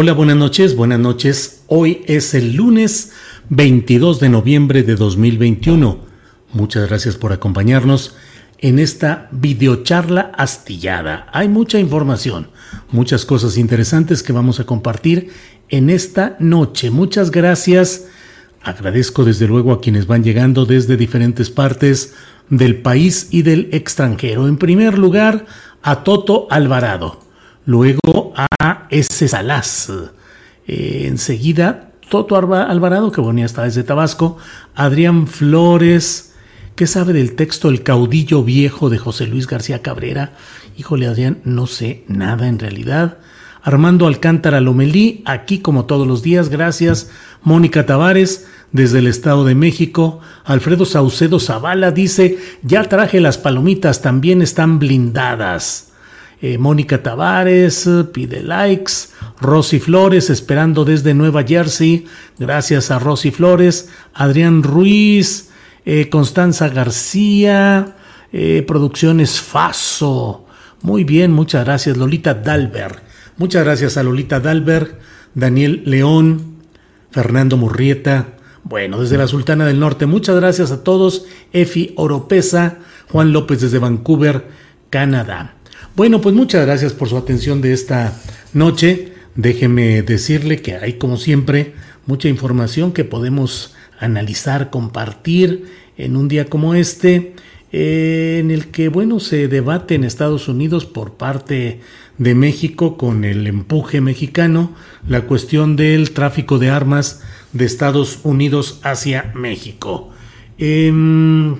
Hola, buenas noches, buenas noches. Hoy es el lunes 22 de noviembre de 2021. Muchas gracias por acompañarnos en esta videocharla astillada. Hay mucha información, muchas cosas interesantes que vamos a compartir en esta noche. Muchas gracias. Agradezco desde luego a quienes van llegando desde diferentes partes del país y del extranjero. En primer lugar, a Toto Alvarado luego a ese Salas. Eh, enseguida, Toto Alvarado, que venía hasta desde Tabasco, Adrián Flores, ¿qué sabe del texto El caudillo viejo de José Luis García Cabrera? Híjole, Adrián, no sé nada en realidad. Armando Alcántara Lomelí, aquí como todos los días, gracias. Mónica Tavares, desde el Estado de México. Alfredo Saucedo Zavala dice, ya traje las palomitas, también están blindadas. Eh, Mónica Tavares pide likes. Rosy Flores esperando desde Nueva Jersey. Gracias a Rosy Flores. Adrián Ruiz. Eh, Constanza García. Eh, producciones Faso. Muy bien, muchas gracias. Lolita Dalberg. Muchas gracias a Lolita Dalberg. Daniel León. Fernando Murrieta. Bueno, desde la Sultana del Norte, muchas gracias a todos. Efi Oropesa, Juan López desde Vancouver, Canadá. Bueno, pues muchas gracias por su atención de esta noche. Déjeme decirle que hay, como siempre, mucha información que podemos analizar, compartir en un día como este, eh, en el que, bueno, se debate en Estados Unidos por parte de México con el empuje mexicano la cuestión del tráfico de armas de Estados Unidos hacia México. Em,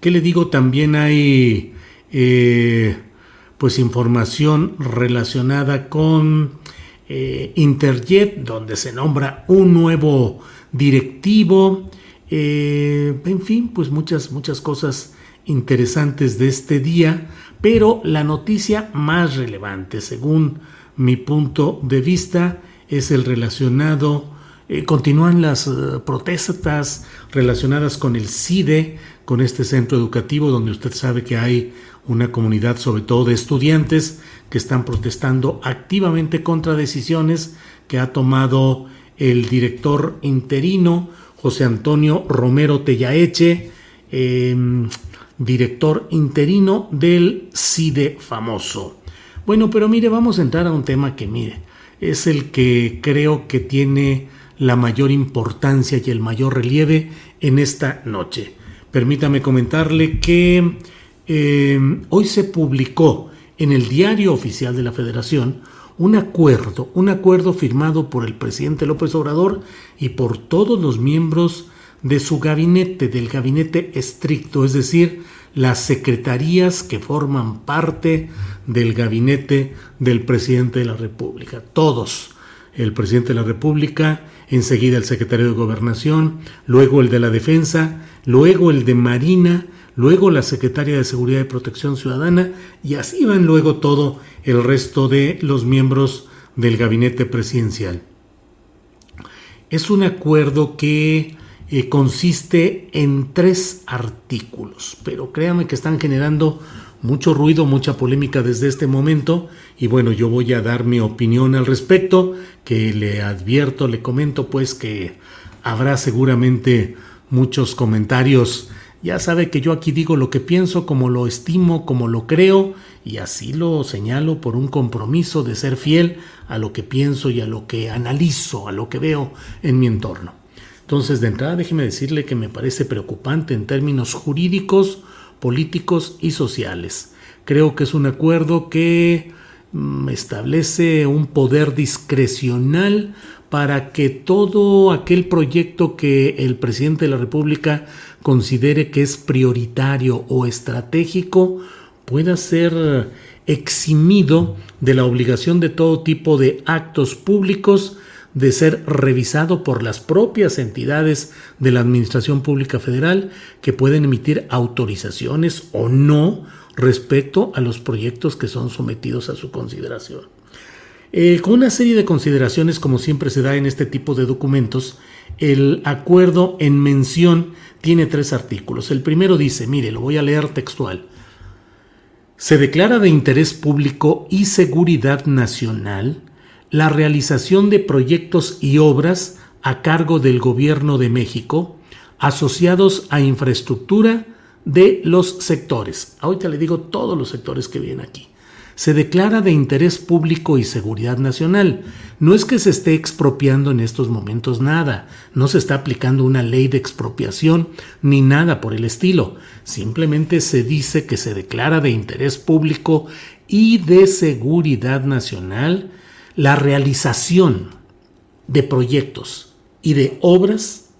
¿Qué le digo? También hay... Eh, pues información relacionada con eh, Interjet, donde se nombra un nuevo directivo, eh, en fin, pues muchas, muchas cosas interesantes de este día, pero la noticia más relevante, según mi punto de vista, es el relacionado, eh, continúan las protestas relacionadas con el CIDE, con este centro educativo donde usted sabe que hay una comunidad sobre todo de estudiantes que están protestando activamente contra decisiones que ha tomado el director interino José Antonio Romero Tellaeche, em, director interino del CIDE famoso. Bueno, pero mire, vamos a entrar a un tema que mire, es el que creo que tiene la mayor importancia y el mayor relieve en esta noche. Permítame comentarle que eh, hoy se publicó en el diario oficial de la Federación un acuerdo, un acuerdo firmado por el presidente López Obrador y por todos los miembros de su gabinete, del gabinete estricto, es decir, las secretarías que forman parte del gabinete del presidente de la República, todos. El presidente de la República, enseguida el secretario de Gobernación, luego el de la Defensa, luego el de Marina, luego la Secretaria de Seguridad y Protección Ciudadana y así van luego todo el resto de los miembros del gabinete presidencial. Es un acuerdo que eh, consiste en tres artículos, pero créanme que están generando mucho ruido, mucha polémica desde este momento y bueno, yo voy a dar mi opinión al respecto, que le advierto, le comento pues que habrá seguramente muchos comentarios. Ya sabe que yo aquí digo lo que pienso, como lo estimo, como lo creo y así lo señalo por un compromiso de ser fiel a lo que pienso y a lo que analizo, a lo que veo en mi entorno. Entonces, de entrada, déjeme decirle que me parece preocupante en términos jurídicos, políticos y sociales. Creo que es un acuerdo que mm, establece un poder discrecional para que todo aquel proyecto que el presidente de la República considere que es prioritario o estratégico pueda ser eximido de la obligación de todo tipo de actos públicos de ser revisado por las propias entidades de la Administración Pública Federal que pueden emitir autorizaciones o no respecto a los proyectos que son sometidos a su consideración. Eh, con una serie de consideraciones, como siempre se da en este tipo de documentos, el acuerdo en mención tiene tres artículos. El primero dice, mire, lo voy a leer textual. Se declara de interés público y seguridad nacional la realización de proyectos y obras a cargo del Gobierno de México asociados a infraestructura de los sectores. Ahorita le digo todos los sectores que vienen aquí. Se declara de interés público y seguridad nacional. No es que se esté expropiando en estos momentos nada, no se está aplicando una ley de expropiación ni nada por el estilo. Simplemente se dice que se declara de interés público y de seguridad nacional la realización de proyectos y de obras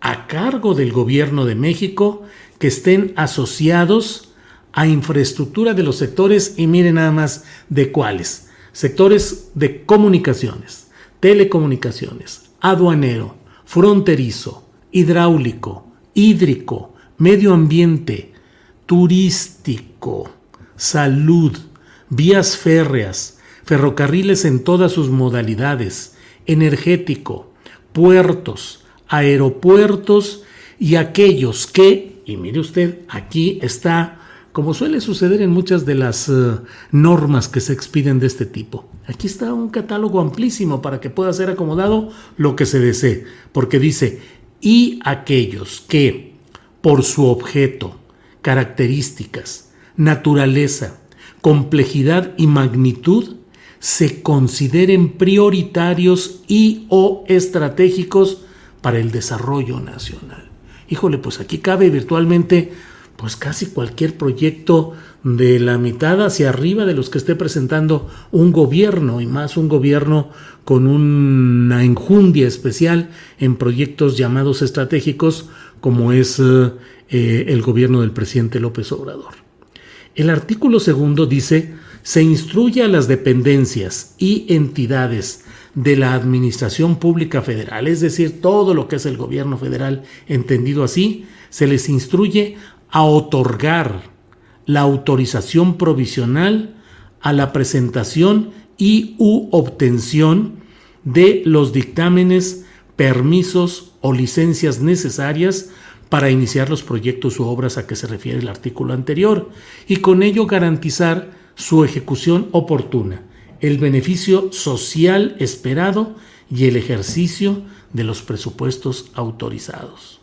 a cargo del gobierno de México que estén asociados a infraestructura de los sectores y miren nada más de cuáles. Sectores de comunicaciones, telecomunicaciones, aduanero, fronterizo, hidráulico, hídrico, medio ambiente, turístico, salud, vías férreas, ferrocarriles en todas sus modalidades, energético, puertos, aeropuertos y aquellos que, y mire usted, aquí está, como suele suceder en muchas de las eh, normas que se expiden de este tipo, aquí está un catálogo amplísimo para que pueda ser acomodado lo que se desee, porque dice, y aquellos que, por su objeto, características, naturaleza, complejidad y magnitud, se consideren prioritarios y o estratégicos para el desarrollo nacional. Híjole, pues aquí cabe virtualmente pues casi cualquier proyecto de la mitad hacia arriba de los que esté presentando un gobierno y más un gobierno con una enjundia especial en proyectos llamados estratégicos como es eh, el gobierno del presidente López Obrador. El artículo segundo dice se instruye a las dependencias y entidades de la Administración Pública Federal, es decir, todo lo que es el gobierno federal entendido así, se les instruye a otorgar la autorización provisional a la presentación y u obtención de los dictámenes, permisos o licencias necesarias para iniciar los proyectos u obras a que se refiere el artículo anterior y con ello garantizar su ejecución oportuna, el beneficio social esperado y el ejercicio de los presupuestos autorizados.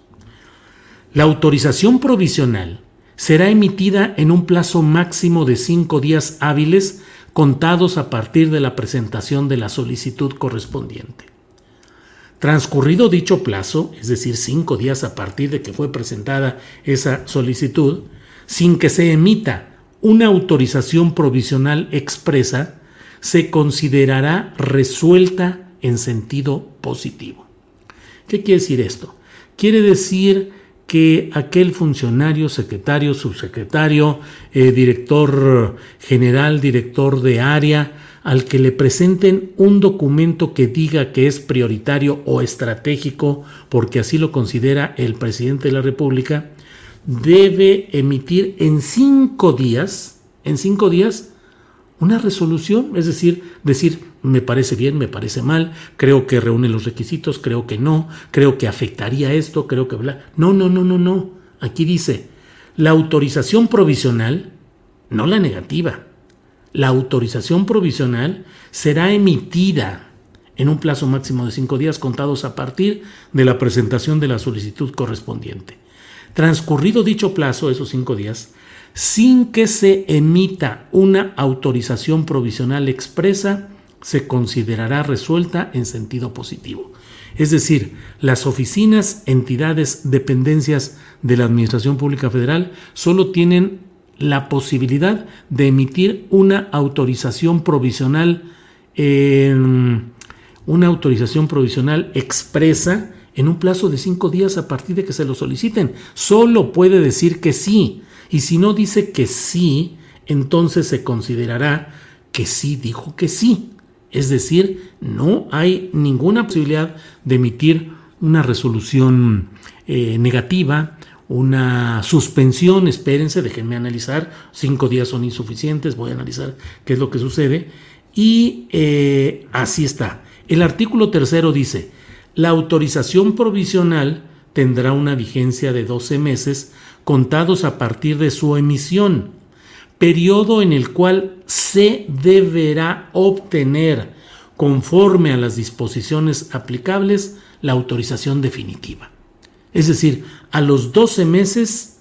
La autorización provisional será emitida en un plazo máximo de cinco días hábiles contados a partir de la presentación de la solicitud correspondiente. Transcurrido dicho plazo, es decir, cinco días a partir de que fue presentada esa solicitud, sin que se emita una autorización provisional expresa se considerará resuelta en sentido positivo. ¿Qué quiere decir esto? Quiere decir que aquel funcionario, secretario, subsecretario, eh, director general, director de área, al que le presenten un documento que diga que es prioritario o estratégico, porque así lo considera el presidente de la República, debe emitir en cinco días, en cinco días, una resolución, es decir, decir, me parece bien, me parece mal, creo que reúne los requisitos, creo que no, creo que afectaría esto, creo que bla. No, no, no, no, no. Aquí dice, la autorización provisional no la negativa. La autorización provisional será emitida en un plazo máximo de cinco días contados a partir de la presentación de la solicitud correspondiente. Transcurrido dicho plazo, esos cinco días, sin que se emita una autorización provisional expresa, se considerará resuelta en sentido positivo. Es decir, las oficinas, entidades, dependencias de la Administración Pública Federal solo tienen la posibilidad de emitir una autorización provisional, una autorización provisional expresa en un plazo de cinco días a partir de que se lo soliciten. Solo puede decir que sí. Y si no dice que sí, entonces se considerará que sí dijo que sí. Es decir, no hay ninguna posibilidad de emitir una resolución eh, negativa, una suspensión, espérense, déjenme analizar, cinco días son insuficientes, voy a analizar qué es lo que sucede. Y eh, así está. El artículo tercero dice, la autorización provisional tendrá una vigencia de 12 meses contados a partir de su emisión periodo en el cual se deberá obtener, conforme a las disposiciones aplicables, la autorización definitiva. Es decir, a los 12 meses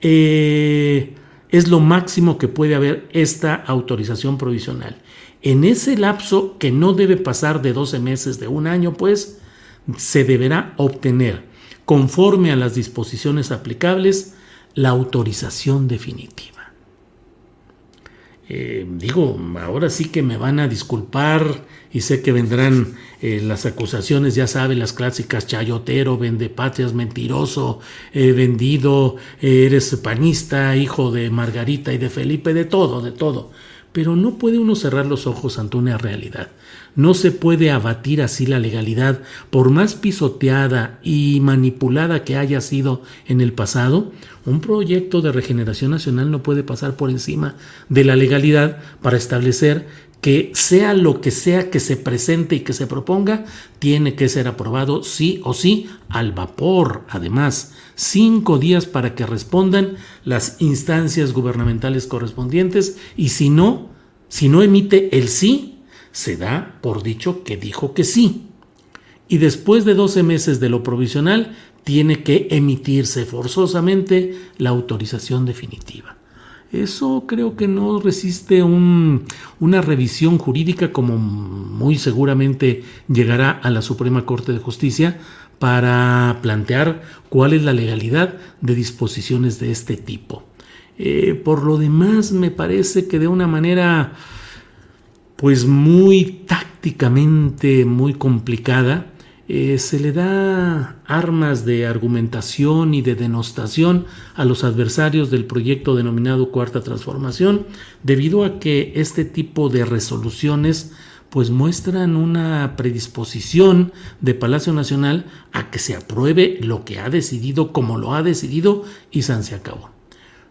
eh, es lo máximo que puede haber esta autorización provisional. En ese lapso, que no debe pasar de 12 meses, de un año, pues, se deberá obtener, conforme a las disposiciones aplicables, la autorización definitiva. Eh, digo, ahora sí que me van a disculpar y sé que vendrán eh, las acusaciones, ya saben, las clásicas, chayotero, patrias, mentiroso, eh, vendido, eres panista, hijo de Margarita y de Felipe, de todo, de todo. Pero no puede uno cerrar los ojos ante una realidad. No se puede abatir así la legalidad, por más pisoteada y manipulada que haya sido en el pasado, un proyecto de regeneración nacional no puede pasar por encima de la legalidad para establecer que sea lo que sea que se presente y que se proponga, tiene que ser aprobado sí o sí al vapor. Además, cinco días para que respondan las instancias gubernamentales correspondientes y si no, si no emite el sí, se da por dicho que dijo que sí. Y después de 12 meses de lo provisional, tiene que emitirse forzosamente la autorización definitiva. Eso creo que no resiste una revisión jurídica como muy seguramente llegará a la Suprema Corte de Justicia para plantear cuál es la legalidad de disposiciones de este tipo. Eh, por lo demás, me parece que de una manera pues muy tácticamente muy complicada, eh, se le da armas de argumentación y de denostación a los adversarios del proyecto denominado Cuarta Transformación, debido a que este tipo de resoluciones pues muestran una predisposición de Palacio Nacional a que se apruebe lo que ha decidido como lo ha decidido y San se acabó.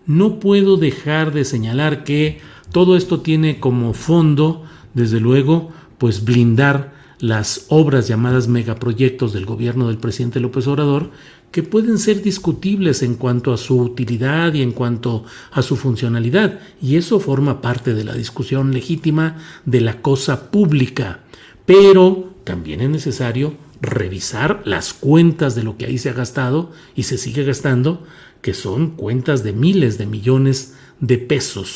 No puedo dejar de señalar que todo esto tiene como fondo desde luego, pues blindar las obras llamadas megaproyectos del gobierno del presidente López Obrador, que pueden ser discutibles en cuanto a su utilidad y en cuanto a su funcionalidad, y eso forma parte de la discusión legítima de la cosa pública. Pero también es necesario revisar las cuentas de lo que ahí se ha gastado y se sigue gastando, que son cuentas de miles de millones de pesos.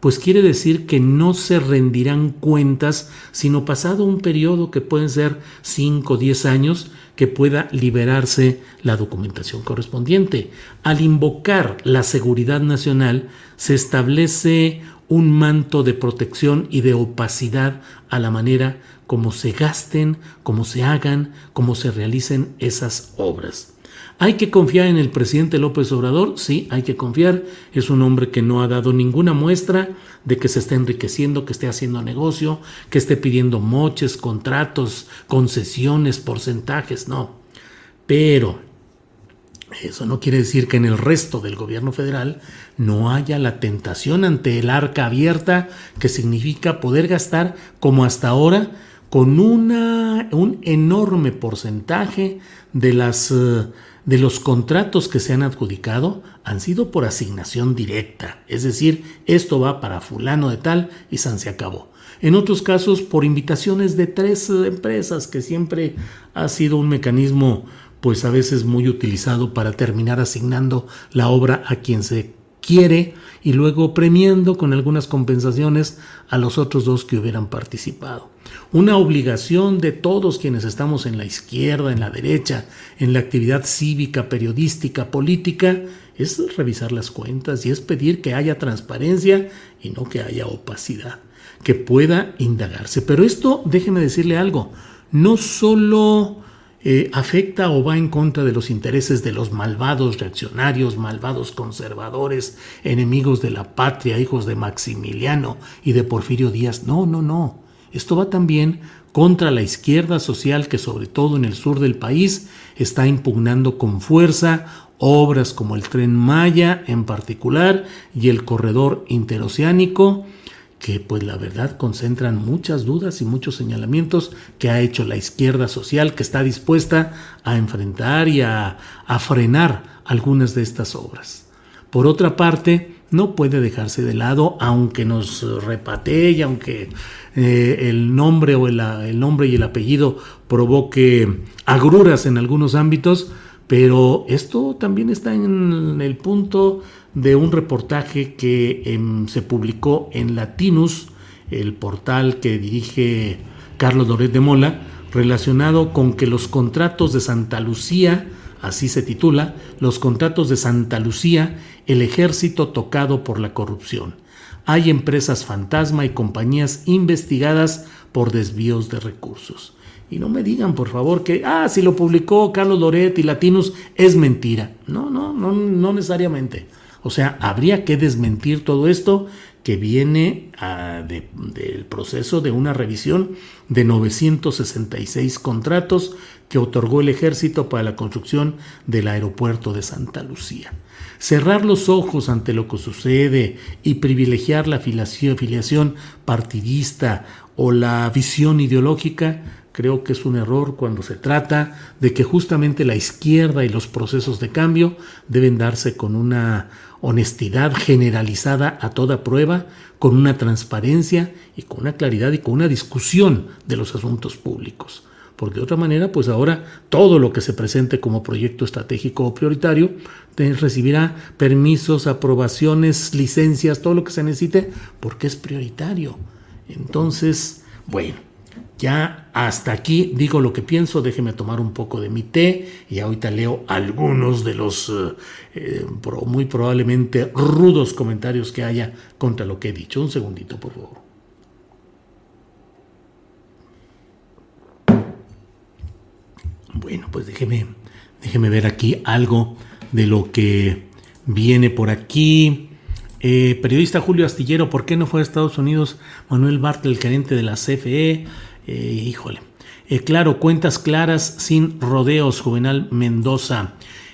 pues quiere decir que no se rendirán cuentas, sino pasado un periodo que pueden ser 5 o 10 años, que pueda liberarse la documentación correspondiente. Al invocar la seguridad nacional, se establece un manto de protección y de opacidad a la manera como se gasten, como se hagan, como se realicen esas obras. ¿Hay que confiar en el presidente López Obrador? Sí, hay que confiar. Es un hombre que no ha dado ninguna muestra de que se esté enriqueciendo, que esté haciendo negocio, que esté pidiendo moches, contratos, concesiones, porcentajes, no. Pero eso no quiere decir que en el resto del gobierno federal no haya la tentación ante el arca abierta, que significa poder gastar como hasta ahora con una, un enorme porcentaje de las... Uh, de los contratos que se han adjudicado han sido por asignación directa, es decir, esto va para fulano de tal y San se acabó. En otros casos, por invitaciones de tres empresas, que siempre ha sido un mecanismo, pues a veces muy utilizado para terminar asignando la obra a quien se quiere y luego premiando con algunas compensaciones a los otros dos que hubieran participado. Una obligación de todos quienes estamos en la izquierda, en la derecha, en la actividad cívica, periodística, política, es revisar las cuentas y es pedir que haya transparencia y no que haya opacidad, que pueda indagarse. Pero esto, déjeme decirle algo, no solo eh, afecta o va en contra de los intereses de los malvados reaccionarios, malvados conservadores, enemigos de la patria, hijos de Maximiliano y de Porfirio Díaz. No, no, no. Esto va también contra la izquierda social que sobre todo en el sur del país está impugnando con fuerza obras como el tren Maya en particular y el corredor interoceánico que pues la verdad concentran muchas dudas y muchos señalamientos que ha hecho la izquierda social que está dispuesta a enfrentar y a, frenar algunas de estas obras. Por otra parte, no puede dejarse de lado, aunque nos repatee y aunque eh, el nombre o el nombre y el apellido provoque agruras en algunos ámbitos, pero esto también está en el punto de un reportaje que em, se publicó en Latinus, el portal que dirige Carlos Doret de Mola, relacionado con que los contratos de Santa Lucía, así se titula, los contratos de Santa Lucía, el ejército tocado por la corrupción. Hay empresas fantasma y compañías investigadas por desvíos de recursos. Y no me digan, por favor, que, ah, si lo publicó Carlos Loret y Latinos, es mentira. No, no, no, no necesariamente. O sea, habría que desmentir todo esto que viene ah, del proceso de una revisión de 966 contratos que otorgó el ejército para la construcción del aeropuerto de Santa Lucía. Cerrar los ojos ante lo que sucede y privilegiar la filiación partidista o la visión ideológica Creo que es un error cuando se trata de que justamente la izquierda y los procesos de cambio deben darse con una honestidad generalizada a toda prueba, con una transparencia y con una claridad y con una discusión de los asuntos públicos. Porque de otra manera, pues ahora todo lo que se presente como proyecto estratégico o prioritario recibirá permisos, aprobaciones, licencias, todo lo que se necesite, porque es prioritario. Entonces, bueno, ya hasta aquí digo lo que pienso, déjeme tomar un poco de mi té y ahorita leo algunos de los eh, eh, muy probablemente rudos comentarios que haya contra lo que he dicho. Un segundito, por favor. Bueno, pues déjeme, déjeme ver aquí algo de lo que viene por aquí. Eh, periodista Julio Astillero, ¿por qué no fue a Estados Unidos Manuel Bartel, el gerente de la CFE? Eh, híjole. Eh, claro, cuentas claras sin rodeos, Juvenal Mendoza.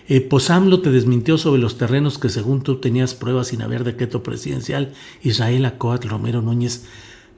Eh, Posamlo te desmintió sobre los terrenos que según tú tenías pruebas sin haber decreto presidencial. Israel Acoat Romero Núñez.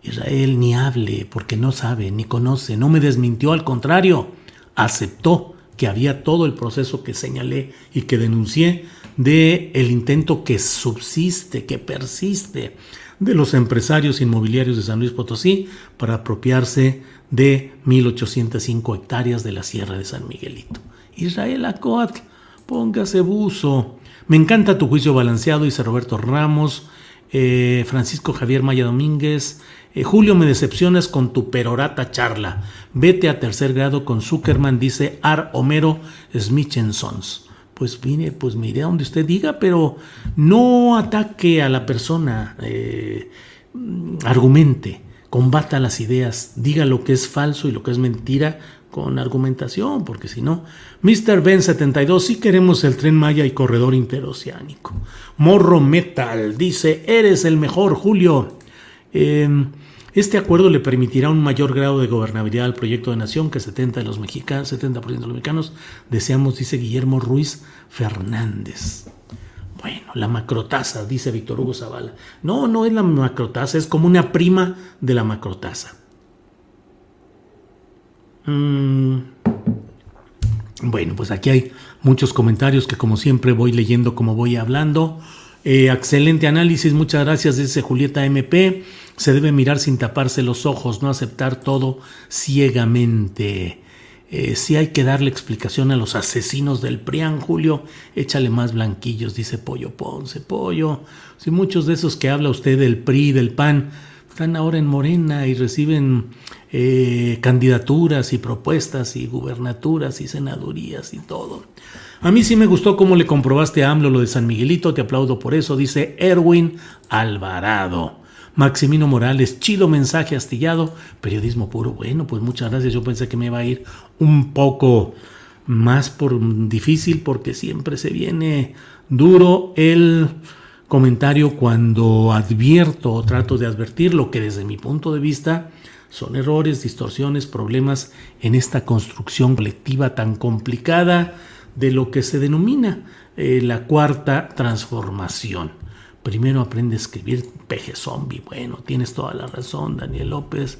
Israel ni hable porque no sabe ni conoce. No me desmintió, al contrario, aceptó que había todo el proceso que señalé y que denuncié de el intento que subsiste, que persiste de los empresarios inmobiliarios de San Luis Potosí para apropiarse de 1.805 hectáreas de la Sierra de San Miguelito. Israel Acoatl, póngase buzo. Me encanta tu juicio balanceado, dice Roberto Ramos, eh, Francisco Javier Maya Domínguez. Eh, Julio, me decepcionas con tu perorata charla. Vete a tercer grado con Zuckerman, dice Ar Homero Sons pues mire, pues mire a donde usted diga, pero no ataque a la persona, eh, argumente, combata las ideas, diga lo que es falso y lo que es mentira con argumentación, porque si no, Mr. Ben 72, sí queremos el tren Maya y corredor interoceánico. Morro Metal dice, eres el mejor, Julio. Eh, este acuerdo le permitirá un mayor grado de gobernabilidad al proyecto de nación que 70 de los mexicanos, 70% de los mexicanos deseamos, dice Guillermo Ruiz Fernández. Bueno, la macrotasa, dice Víctor Hugo Zavala. No, no es la macrotasa, es como una prima de la macrotasa. Mm. Bueno, pues aquí hay muchos comentarios que como siempre voy leyendo como voy hablando. Eh, excelente análisis, muchas gracias, dice Julieta MP. Se debe mirar sin taparse los ojos, no aceptar todo ciegamente. Eh, si hay que darle explicación a los asesinos del PRIAN, Julio, échale más blanquillos, dice Pollo Ponce. Pollo, si muchos de esos que habla usted del PRI, del PAN, están ahora en Morena y reciben eh, candidaturas y propuestas y gubernaturas y senadurías y todo. A mí sí me gustó cómo le comprobaste a AMLO lo de San Miguelito, te aplaudo por eso, dice Erwin Alvarado. Maximino Morales, chido mensaje astillado, periodismo puro. Bueno, pues muchas gracias. Yo pensé que me iba a ir un poco más por difícil porque siempre se viene duro el comentario cuando advierto o trato de advertir lo que desde mi punto de vista son errores, distorsiones, problemas en esta construcción colectiva tan complicada de lo que se denomina eh, la cuarta transformación. Primero aprende a escribir peje zombie. Bueno, tienes toda la razón, Daniel López.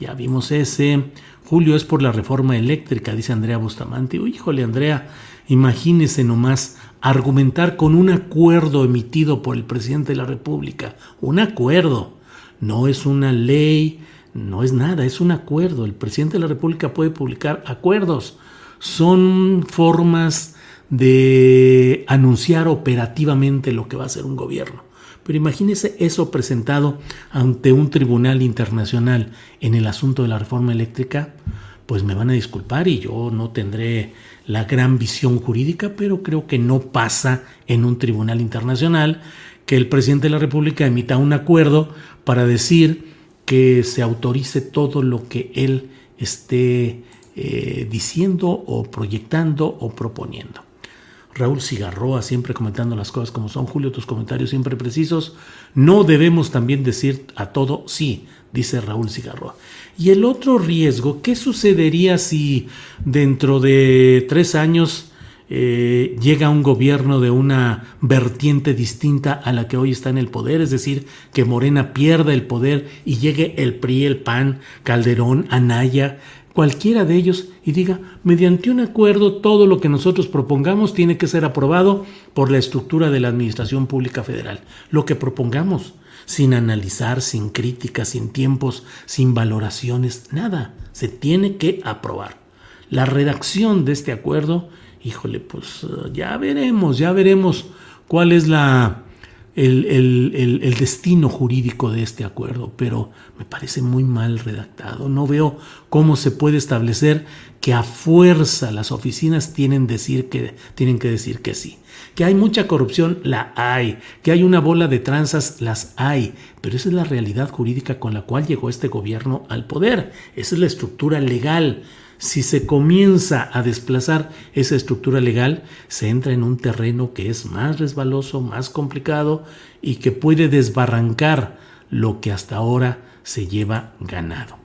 Ya vimos ese. Julio es por la reforma eléctrica, dice Andrea Bustamante. híjole, Andrea, imagínese nomás argumentar con un acuerdo emitido por el presidente de la República. Un acuerdo. No es una ley, no es nada, es un acuerdo. El presidente de la República puede publicar acuerdos. Son formas de anunciar operativamente lo que va a hacer un gobierno. Pero imagínese eso presentado ante un tribunal internacional en el asunto de la reforma eléctrica, pues me van a disculpar y yo no tendré la gran visión jurídica, pero creo que no pasa en un tribunal internacional que el presidente de la República emita un acuerdo para decir que se autorice todo lo que él esté eh, diciendo o proyectando o proponiendo. Raúl Cigarroa siempre comentando las cosas como son. Julio, tus comentarios siempre precisos. No debemos también decir a todo sí, dice Raúl Cigarroa. Y el otro riesgo, ¿qué sucedería si dentro de tres años eh, llega un gobierno de una vertiente distinta a la que hoy está en el poder? Es decir, que Morena pierda el poder y llegue el PRI, el PAN, Calderón, Anaya, cualquiera de ellos y diga, mediante un acuerdo todo lo que nosotros propongamos tiene que ser aprobado por la estructura de la Administración Pública Federal. Lo que propongamos, sin analizar, sin críticas, sin tiempos, sin valoraciones, nada, se tiene que aprobar. La redacción de este acuerdo, híjole, pues ya veremos, ya veremos cuál es la el, destino jurídico de este acuerdo, pero me parece muy mal redactado. No veo cómo se puede establecer que a fuerza las oficinas tienen, decir que, tienen que decir que sí. Que hay mucha corrupción, la hay. Que hay una bola de tranzas, las hay. Pero esa es la realidad jurídica con la cual llegó este gobierno al poder. Esa es la estructura legal si se comienza a desplazar esa estructura legal, se entra en un terreno que es más resbaloso, más complicado y que puede desbarrancar lo que hasta ahora se lleva ganado.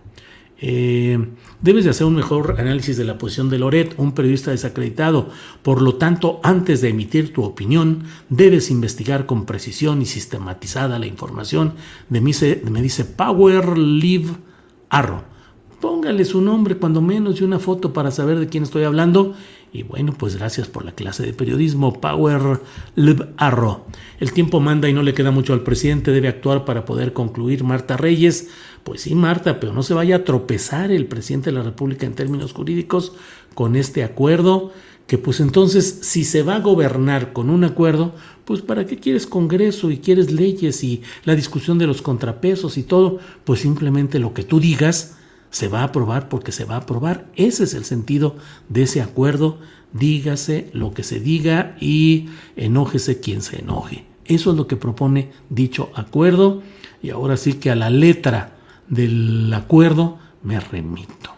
Eh, debes de hacer un mejor análisis de la posición de Loret, un periodista desacreditado. Por lo tanto, antes de emitir tu opinión, debes investigar con precisión y sistematizada la información. De me dice Power Live Arro. Póngale su nombre cuando menos y una foto para saber de quién estoy hablando. Y bueno, pues gracias por la clase de periodismo. Power Live Arro. El tiempo manda y no le queda mucho al presidente. Debe actuar para poder concluir. Marta Reyes. Pues sí, Marta, pero no se vaya a tropezar el presidente de la República en términos jurídicos con este acuerdo, que pues entonces si se va a gobernar con un acuerdo, pues para qué quieres Congreso y quieres leyes y la discusión de los contrapesos y todo, pues simplemente lo que tú digas se va a aprobar porque se va a aprobar. Ese es el sentido de ese acuerdo. Dígase lo que se diga y enójese quien se enoje. Eso es lo que propone dicho acuerdo. Y ahora sí que a la letra del acuerdo me remito.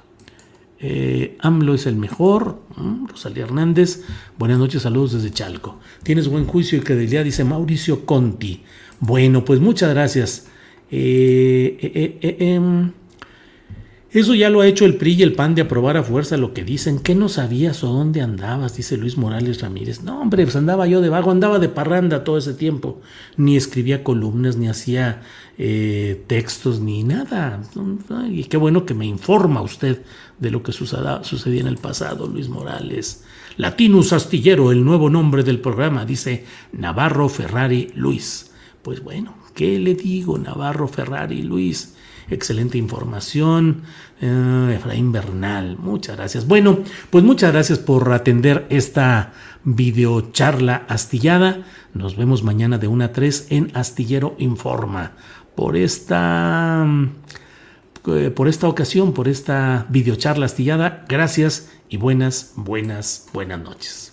Eh, AMLO es el mejor. Rosalía Hernández, buenas noches, saludos desde Chalco. Tienes buen juicio y credibilidad, dice Mauricio Conti. Bueno, pues muchas gracias. Eh, eh, em, eso ya lo ha hecho el PRI y el PAN de aprobar a fuerza lo que dicen. ¿Qué no sabías o dónde andabas? Dice Luis Morales Ramírez. No, hombre, pues andaba yo de vago, andaba de parranda todo ese tiempo. Ni escribía columnas, ni hacía eh, textos, ni nada. Y qué bueno que me informa usted de lo que sucedía en el pasado, Luis Morales. Latinus Astillero, el nuevo nombre del programa, dice Navarro Ferrari Luis. Pues bueno, ¿qué le digo, Navarro Ferrari Luis? Excelente información. Eh, Efraín Bernal, muchas gracias. Bueno, pues muchas gracias por atender esta videocharla astillada. Nos vemos mañana de 1 a 3 en Astillero Informa. Por esta, eh, por esta ocasión, por esta videocharla astillada, gracias y buenas, buenas, buenas noches.